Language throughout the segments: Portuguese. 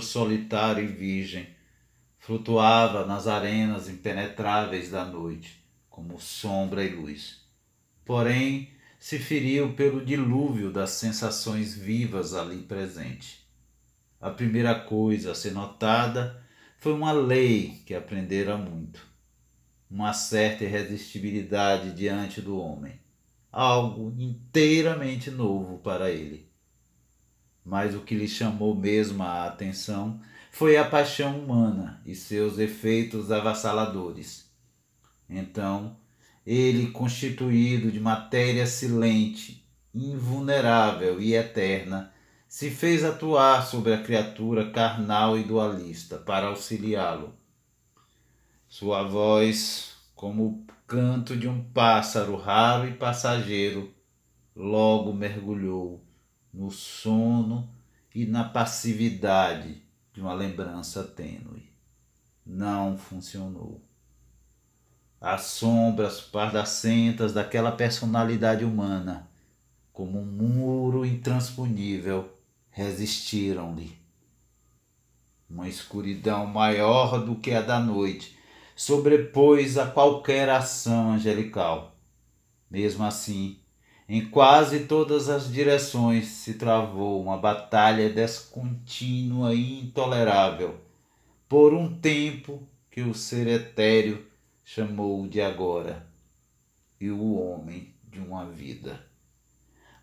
solitário e virgem, flutuava nas arenas impenetráveis da noite, como sombra e luz. Porém, se feriu pelo dilúvio das sensações vivas ali presente. A primeira coisa a ser notada foi uma lei que aprendera muito, uma certa irresistibilidade diante do homem, algo inteiramente novo para ele. Mas o que lhe chamou mesmo a atenção foi a paixão humana e seus efeitos avassaladores. Então, ele, constituído de matéria silente, invulnerável e eterna, se fez atuar sobre a criatura carnal e dualista para auxiliá-lo. Sua voz, como o canto de um pássaro raro e passageiro, logo mergulhou no sono e na passividade de uma lembrança tênue. Não funcionou. As sombras pardacentas daquela personalidade humana, como um muro intransponível, resistiram-lhe. Uma escuridão maior do que a da noite sobrepôs a qualquer ação angelical. Mesmo assim, em quase todas as direções se travou uma batalha descontínua e intolerável, por um tempo que o ser etéreo chamou de agora, e o homem de uma vida.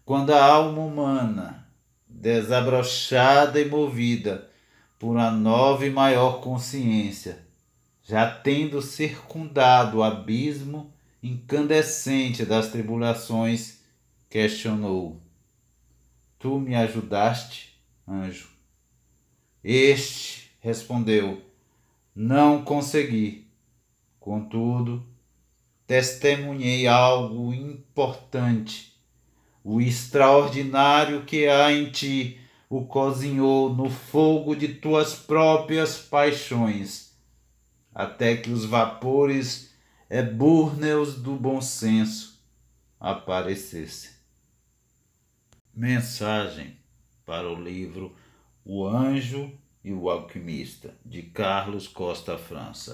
Quando a alma humana desabrochada e movida por uma nova e maior consciência, já tendo circundado o abismo incandescente das tribulações, questionou: Tu me ajudaste, anjo? Este respondeu: Não consegui. Contudo, testemunhei algo importante o extraordinário que há em ti o cozinhou no fogo de tuas próprias paixões, até que os vapores ebúrneos do bom senso aparecessem. Mensagem para o livro O Anjo e o Alquimista, de Carlos Costa França.